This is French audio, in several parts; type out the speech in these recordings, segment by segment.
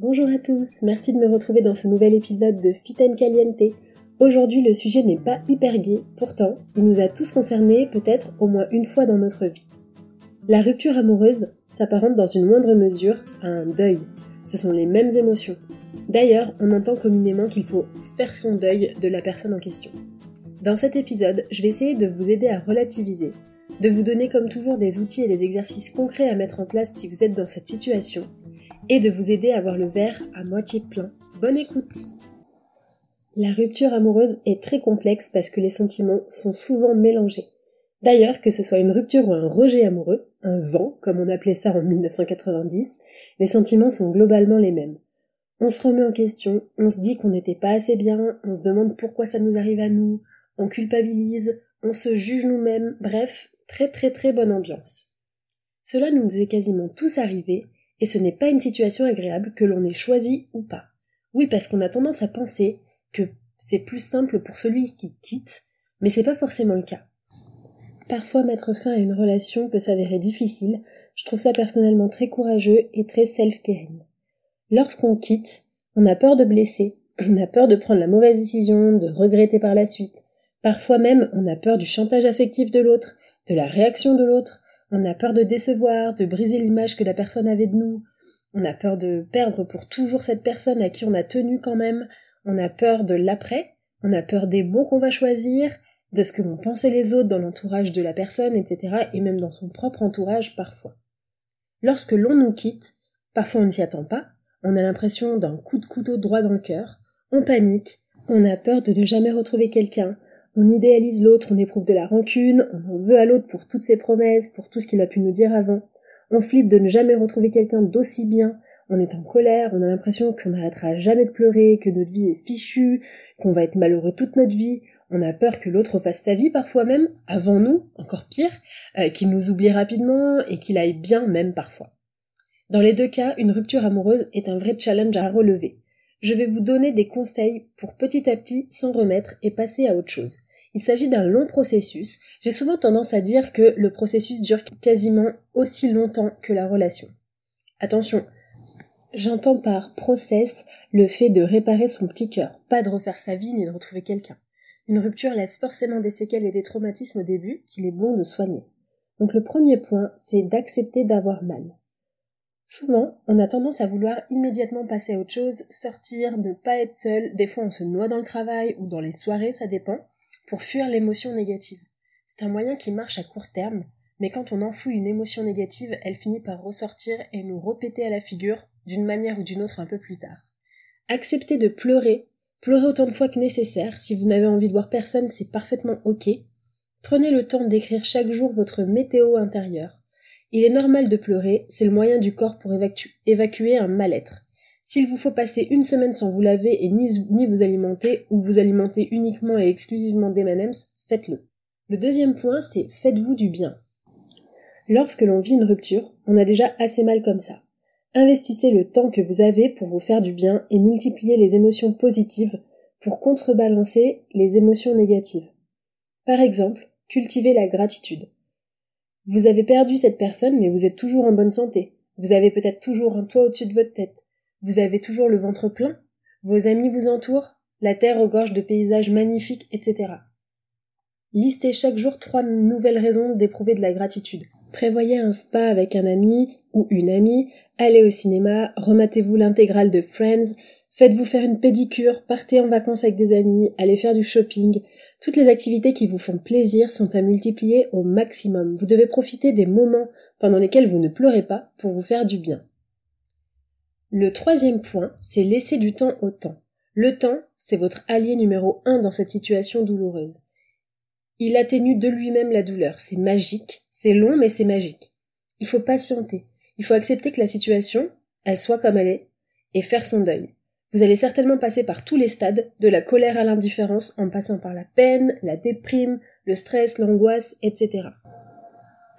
Bonjour à tous, merci de me retrouver dans ce nouvel épisode de Fit and Caliente. Aujourd'hui, le sujet n'est pas hyper gai, pourtant, il nous a tous concernés peut-être au moins une fois dans notre vie. La rupture amoureuse s'apparente dans une moindre mesure à un deuil. Ce sont les mêmes émotions. D'ailleurs, on entend communément qu'il faut faire son deuil de la personne en question. Dans cet épisode, je vais essayer de vous aider à relativiser, de vous donner comme toujours des outils et des exercices concrets à mettre en place si vous êtes dans cette situation, et de vous aider à voir le verre à moitié plein. Bonne écoute La rupture amoureuse est très complexe parce que les sentiments sont souvent mélangés. D'ailleurs, que ce soit une rupture ou un rejet amoureux, un vent, comme on appelait ça en 1990, les sentiments sont globalement les mêmes. On se remet en question, on se dit qu'on n'était pas assez bien, on se demande pourquoi ça nous arrive à nous, on culpabilise, on se juge nous-mêmes, bref, très très très bonne ambiance. Cela nous est quasiment tous arrivé, et ce n'est pas une situation agréable que l'on ait choisi ou pas. Oui, parce qu'on a tendance à penser que c'est plus simple pour celui qui quitte, mais c'est pas forcément le cas. Parfois mettre fin à une relation peut s'avérer difficile, je trouve ça personnellement très courageux et très self-caring. Lorsqu'on quitte, on a peur de blesser, on a peur de prendre la mauvaise décision, de regretter par la suite. Parfois même, on a peur du chantage affectif de l'autre, de la réaction de l'autre, on a peur de décevoir, de briser l'image que la personne avait de nous. On a peur de perdre pour toujours cette personne à qui on a tenu quand même. On a peur de l'après. On a peur des mots qu'on va choisir, de ce que vont penser les autres dans l'entourage de la personne, etc. et même dans son propre entourage parfois. Lorsque l'on nous quitte, parfois on ne s'y attend pas, on a l'impression d'un coup de couteau droit dans le cœur, on panique, on a peur de ne jamais retrouver quelqu'un, on idéalise l'autre, on éprouve de la rancune, on en veut à l'autre pour toutes ses promesses, pour tout ce qu'il a pu nous dire avant. On flippe de ne jamais retrouver quelqu'un d'aussi bien, on est en colère, on a l'impression qu'on n'arrêtera jamais de pleurer, que notre vie est fichue, qu'on va être malheureux toute notre vie, on a peur que l'autre fasse sa vie parfois même, avant nous, encore pire, euh, qu'il nous oublie rapidement et qu'il aille bien même parfois. Dans les deux cas, une rupture amoureuse est un vrai challenge à relever. Je vais vous donner des conseils pour petit à petit s'en remettre et passer à autre chose. Il s'agit d'un long processus. J'ai souvent tendance à dire que le processus dure quasiment aussi longtemps que la relation. Attention, j'entends par process le fait de réparer son petit cœur, pas de refaire sa vie ni de retrouver quelqu'un. Une rupture laisse forcément des séquelles et des traumatismes au début qu'il est bon de soigner. Donc le premier point, c'est d'accepter d'avoir mal. Souvent, on a tendance à vouloir immédiatement passer à autre chose, sortir, ne pas être seul, des fois on se noie dans le travail ou dans les soirées, ça dépend pour fuir l'émotion négative. C'est un moyen qui marche à court terme, mais quand on enfouit une émotion négative, elle finit par ressortir et nous repéter à la figure d'une manière ou d'une autre un peu plus tard. Acceptez de pleurer, pleurez autant de fois que nécessaire. Si vous n'avez envie de voir personne, c'est parfaitement ok. Prenez le temps d'écrire chaque jour votre météo intérieure. Il est normal de pleurer, c'est le moyen du corps pour évacuer un mal-être. S'il vous faut passer une semaine sans vous laver et ni, vous alimenter, ou vous alimenter uniquement et exclusivement des faites-le. Le deuxième point, c'est faites-vous du bien. Lorsque l'on vit une rupture, on a déjà assez mal comme ça. Investissez le temps que vous avez pour vous faire du bien et multipliez les émotions positives pour contrebalancer les émotions négatives. Par exemple, cultivez la gratitude. Vous avez perdu cette personne mais vous êtes toujours en bonne santé. Vous avez peut-être toujours un toit au-dessus de votre tête. Vous avez toujours le ventre plein. Vos amis vous entourent. La terre regorge de paysages magnifiques, etc. Listez chaque jour trois nouvelles raisons d'éprouver de la gratitude. Prévoyez un spa avec un ami ou une amie, allez au cinéma, rematez-vous l'intégrale de Friends, faites-vous faire une pédicure, partez en vacances avec des amis, allez faire du shopping. Toutes les activités qui vous font plaisir sont à multiplier au maximum. Vous devez profiter des moments pendant lesquels vous ne pleurez pas pour vous faire du bien. Le troisième point, c'est laisser du temps au temps. Le temps, c'est votre allié numéro un dans cette situation douloureuse. Il atténue de lui-même la douleur. C'est magique. C'est long, mais c'est magique. Il faut patienter. Il faut accepter que la situation, elle soit comme elle est, et faire son deuil. Vous allez certainement passer par tous les stades, de la colère à l'indifférence, en passant par la peine, la déprime, le stress, l'angoisse, etc.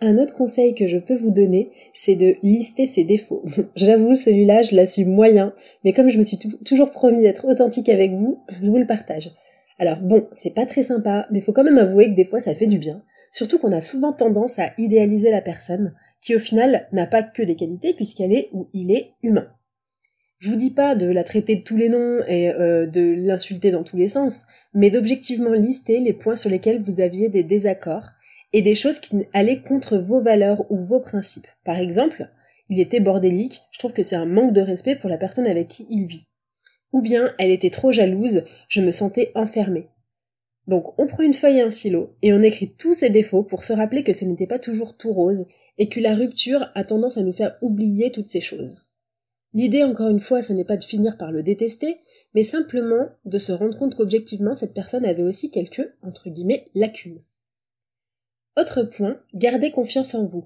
Un autre conseil que je peux vous donner, c'est de lister ses défauts. J'avoue, celui-là, je l'assume moyen, mais comme je me suis toujours promis d'être authentique avec vous, je vous le partage. Alors bon, c'est pas très sympa, mais faut quand même avouer que des fois ça fait du bien. Surtout qu'on a souvent tendance à idéaliser la personne, qui au final n'a pas que des qualités puisqu'elle est ou il est humain. Je vous dis pas de la traiter de tous les noms et euh, de l'insulter dans tous les sens, mais d'objectivement lister les points sur lesquels vous aviez des désaccords et des choses qui allaient contre vos valeurs ou vos principes. Par exemple, il était bordélique, je trouve que c'est un manque de respect pour la personne avec qui il vit ou bien elle était trop jalouse, je me sentais enfermée. Donc on prend une feuille et un stylo et on écrit tous ses défauts pour se rappeler que ce n'était pas toujours tout rose et que la rupture a tendance à nous faire oublier toutes ces choses. L'idée encore une fois ce n'est pas de finir par le détester, mais simplement de se rendre compte qu'objectivement cette personne avait aussi quelques, entre guillemets, lacunes. Autre point, gardez confiance en vous.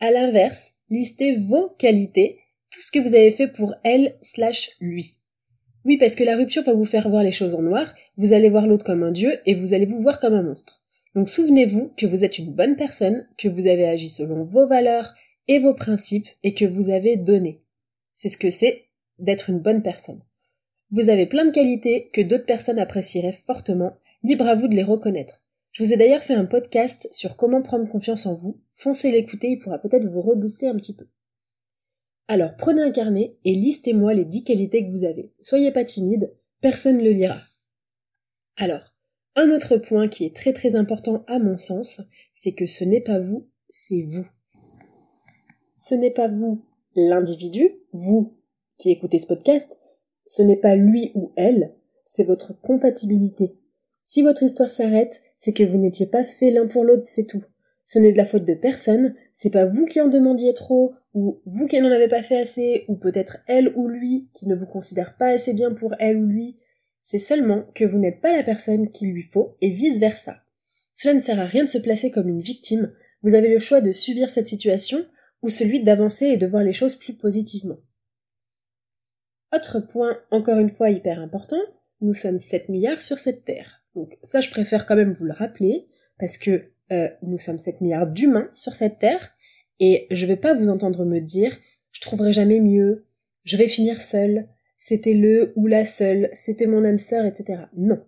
À l'inverse, listez vos qualités, tout ce que vous avez fait pour elle slash lui. Oui, parce que la rupture va vous faire voir les choses en noir, vous allez voir l'autre comme un dieu et vous allez vous voir comme un monstre. Donc souvenez-vous que vous êtes une bonne personne, que vous avez agi selon vos valeurs et vos principes et que vous avez donné. C'est ce que c'est d'être une bonne personne. Vous avez plein de qualités que d'autres personnes apprécieraient fortement, libre à vous de les reconnaître. Je vous ai d'ailleurs fait un podcast sur comment prendre confiance en vous. Foncez l'écouter, il pourra peut-être vous rebooster un petit peu. Alors prenez un carnet et listez-moi les dix qualités que vous avez. Soyez pas timide, personne ne le lira. Alors, un autre point qui est très très important à mon sens, c'est que ce n'est pas vous, c'est vous. Ce n'est pas vous l'individu, vous qui écoutez ce podcast, ce n'est pas lui ou elle, c'est votre compatibilité. Si votre histoire s'arrête, c'est que vous n'étiez pas fait l'un pour l'autre, c'est tout. Ce n'est de la faute de personne, c'est pas vous qui en demandiez trop, ou vous qui n'en avez pas fait assez, ou peut-être elle ou lui qui ne vous considère pas assez bien pour elle ou lui, c'est seulement que vous n'êtes pas la personne qu'il lui faut, et vice versa. Cela ne sert à rien de se placer comme une victime, vous avez le choix de subir cette situation, ou celui d'avancer et de voir les choses plus positivement. Autre point, encore une fois hyper important, nous sommes 7 milliards sur cette Terre. Donc ça, je préfère quand même vous le rappeler, parce que euh, nous sommes 7 milliards d'humains sur cette Terre, et je vais pas vous entendre me dire je trouverai jamais mieux, je vais finir seule, c'était le ou la seule, c'était mon âme sœur, etc. Non.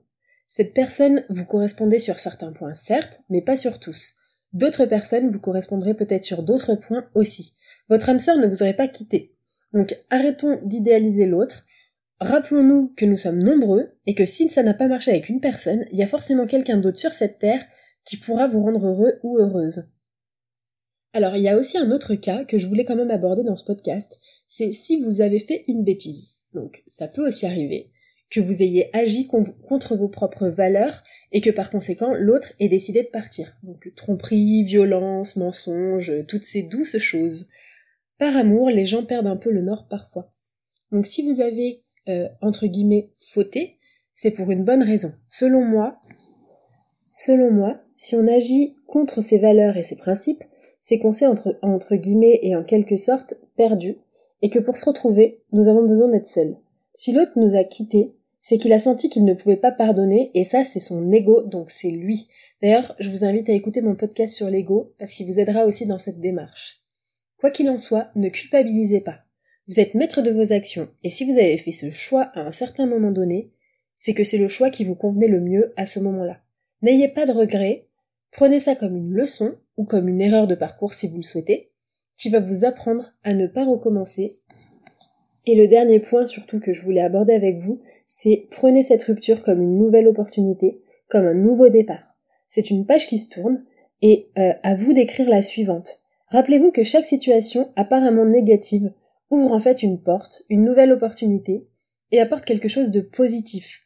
Cette personne vous correspondez sur certains points, certes, mais pas sur tous. D'autres personnes vous correspondrez peut-être sur d'autres points aussi. Votre âme sœur ne vous aurait pas quitté. Donc arrêtons d'idéaliser l'autre. Rappelons-nous que nous sommes nombreux et que si ça n'a pas marché avec une personne, il y a forcément quelqu'un d'autre sur cette terre qui pourra vous rendre heureux ou heureuse. Alors il y a aussi un autre cas que je voulais quand même aborder dans ce podcast, c'est si vous avez fait une bêtise. Donc ça peut aussi arriver que vous ayez agi contre vos propres valeurs et que par conséquent l'autre ait décidé de partir. Donc tromperie, violence, mensonge, toutes ces douces choses. Par amour, les gens perdent un peu le nord parfois. Donc si vous avez euh, entre guillemets fauté, c'est pour une bonne raison. Selon moi, selon moi, si on agit contre ses valeurs et ses principes, c'est qu'on s'est entre, guillemets et en quelque sorte perdu, et que pour se retrouver, nous avons besoin d'être seuls. Si l'autre nous a quittés, c'est qu'il a senti qu'il ne pouvait pas pardonner, et ça c'est son ego, donc c'est lui. D'ailleurs, je vous invite à écouter mon podcast sur l'ego, parce qu'il vous aidera aussi dans cette démarche. Quoi qu'il en soit, ne culpabilisez pas. Vous êtes maître de vos actions, et si vous avez fait ce choix à un certain moment donné, c'est que c'est le choix qui vous convenait le mieux à ce moment-là. N'ayez pas de regrets, prenez ça comme une leçon, ou comme une erreur de parcours si vous le souhaitez, qui va vous apprendre à ne pas recommencer. Et le dernier point surtout que je voulais aborder avec vous, c'est prenez cette rupture comme une nouvelle opportunité, comme un nouveau départ. C'est une page qui se tourne, et euh, à vous d'écrire la suivante. Rappelez-vous que chaque situation apparemment négative ouvre en fait une porte, une nouvelle opportunité, et apporte quelque chose de positif.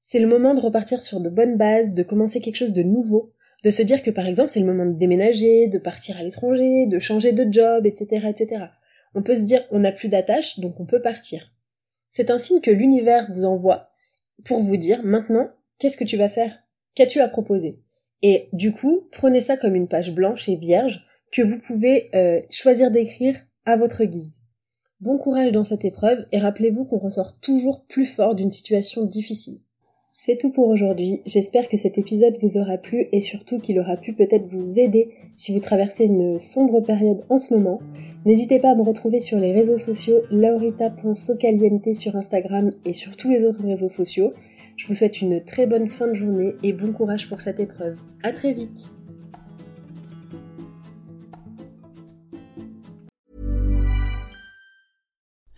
C'est le moment de repartir sur de bonnes bases, de commencer quelque chose de nouveau, de se dire que par exemple c'est le moment de déménager, de partir à l'étranger, de changer de job, etc., etc. On peut se dire on n'a plus d'attache, donc on peut partir. C'est un signe que l'univers vous envoie pour vous dire maintenant qu'est-ce que tu vas faire, qu'as-tu à proposer? Et du coup, prenez ça comme une page blanche et vierge que vous pouvez euh, choisir d'écrire à votre guise. Bon courage dans cette épreuve et rappelez-vous qu'on ressort toujours plus fort d'une situation difficile. C'est tout pour aujourd'hui, j'espère que cet épisode vous aura plu et surtout qu'il aura pu peut-être vous aider si vous traversez une sombre période en ce moment. N'hésitez pas à me retrouver sur les réseaux sociaux laurita.socaliente sur Instagram et sur tous les autres réseaux sociaux. Je vous souhaite une très bonne fin de journée et bon courage pour cette épreuve. À très vite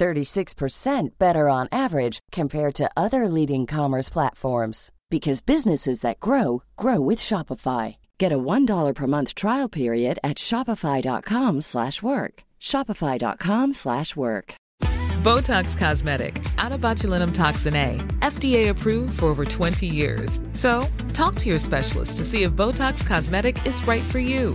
36% better on average compared to other leading commerce platforms because businesses that grow grow with Shopify. Get a $1 per month trial period at shopify.com/work. shopify.com/work. Botox Cosmetic, out of botulinum toxin A, FDA approved for over 20 years. So, talk to your specialist to see if Botox Cosmetic is right for you.